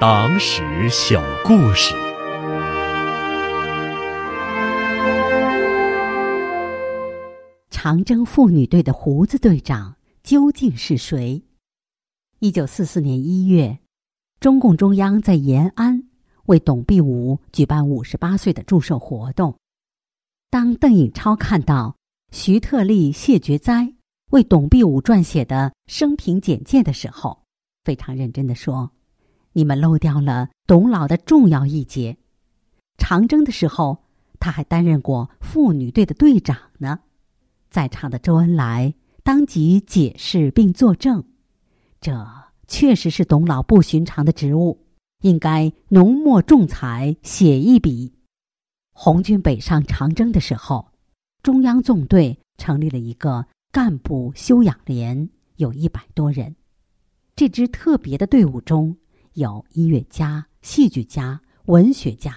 党史小故事：长征妇女队的胡子队长究竟是谁？一九四四年一月，中共中央在延安为董必武举办五十八岁的祝寿活动。当邓颖超看到徐特立、谢觉哉为董必武撰写的生平简介的时候，非常认真的说：“你们漏掉了董老的重要一节。长征的时候，他还担任过妇女队的队长呢。”在场的周恩来当即解释并作证：“这确实是董老不寻常的职务，应该浓墨重彩写一笔。”红军北上长征的时候，中央纵队成立了一个干部修养连，有一百多人。这支特别的队伍中有音乐家、戏剧家、文学家，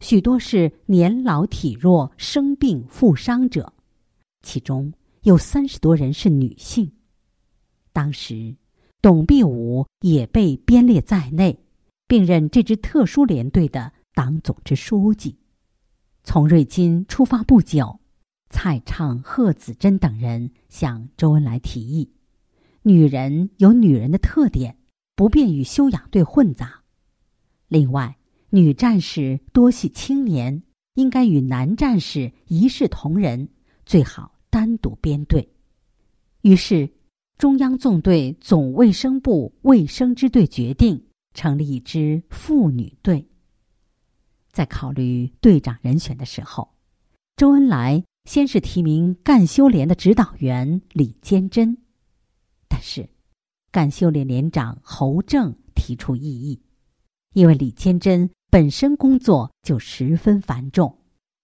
许多是年老体弱、生病负伤者，其中有三十多人是女性。当时，董必武也被编列在内，并任这支特殊连队的党总支书记。从瑞金出发不久，蔡畅、贺子珍等人向周恩来提议：女人有女人的特点，不便与修养队混杂。另外，女战士多系青年，应该与男战士一视同仁，最好单独编队。于是，中央纵队总卫生部卫生支队决定成立一支妇女队。在考虑队长人选的时候，周恩来先是提名干休连的指导员李坚贞，但是干休连连长侯正提出异议，因为李坚贞本身工作就十分繁重，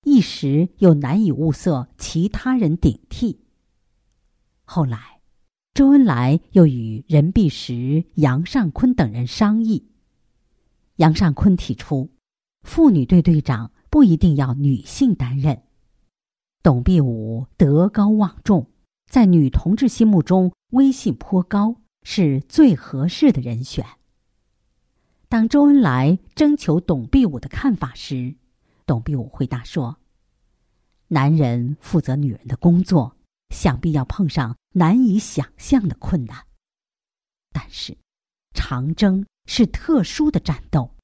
一时又难以物色其他人顶替。后来，周恩来又与任弼时、杨尚昆等人商议，杨尚昆提出。妇女队队长不一定要女性担任。董必武德高望重，在女同志心目中威信颇高，是最合适的人选。当周恩来征求董必武的看法时，董必武回答说：“男人负责女人的工作，想必要碰上难以想象的困难。但是，长征是特殊的战斗。”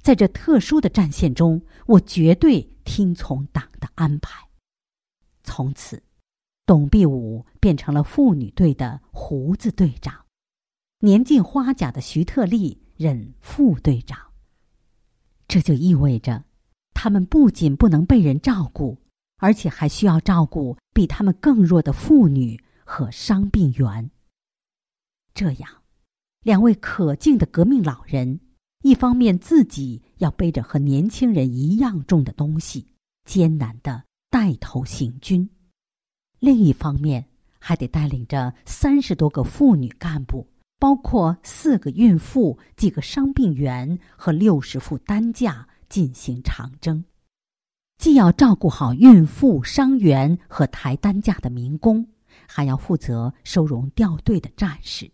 在这特殊的战线中，我绝对听从党的安排。从此，董必武变成了妇女队的胡子队长，年近花甲的徐特立任副队长。这就意味着，他们不仅不能被人照顾，而且还需要照顾比他们更弱的妇女和伤病员。这样，两位可敬的革命老人。一方面自己要背着和年轻人一样重的东西，艰难的带头行军；另一方面还得带领着三十多个妇女干部，包括四个孕妇、几个伤病员和六十副担架进行长征，既要照顾好孕妇、伤员和抬担架的民工，还要负责收容掉队的战士。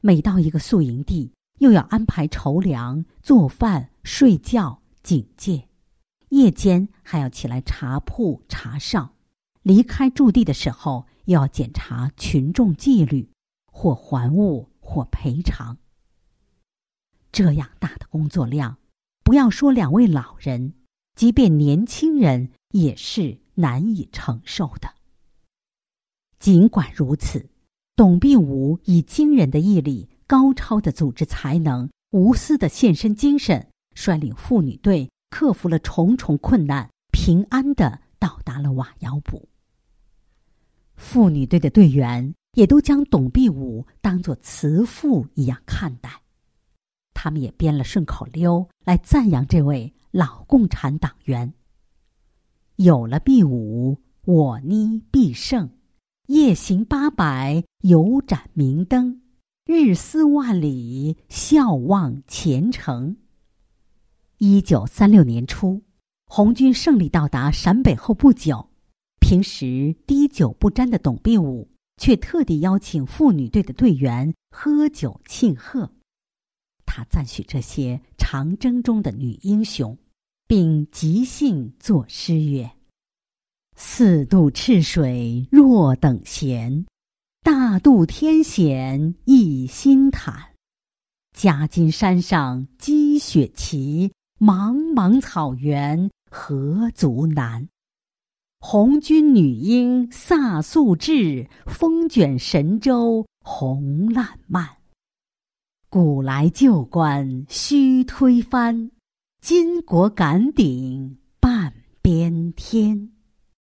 每到一个宿营地。又要安排筹粮、做饭、睡觉、警戒，夜间还要起来查铺、查哨。离开驻地的时候，又要检查群众纪律，或还物，或赔偿。这样大的工作量，不要说两位老人，即便年轻人也是难以承受的。尽管如此，董必武以惊人的毅力。高超的组织才能，无私的献身精神，率领妇女队克服了重重困难，平安的到达了瓦窑堡。妇女队的队员也都将董必武当作慈父一样看待，他们也编了顺口溜来赞扬这位老共产党员。有了必武，我呢必胜，夜行八百，有盏明灯。日思万里，笑望前程。一九三六年初，红军胜利到达陕北后不久，平时滴酒不沾的董必武却特地邀请妇女队的队员喝酒庆贺。他赞许这些长征中的女英雄，并即兴作诗曰：“四渡赤水若等闲，大渡天险一心坦。夹金山上积雪齐，茫茫草原何足难。红军女英飒素质，风卷神州红烂漫。古来旧观须推翻，巾帼敢顶半边天。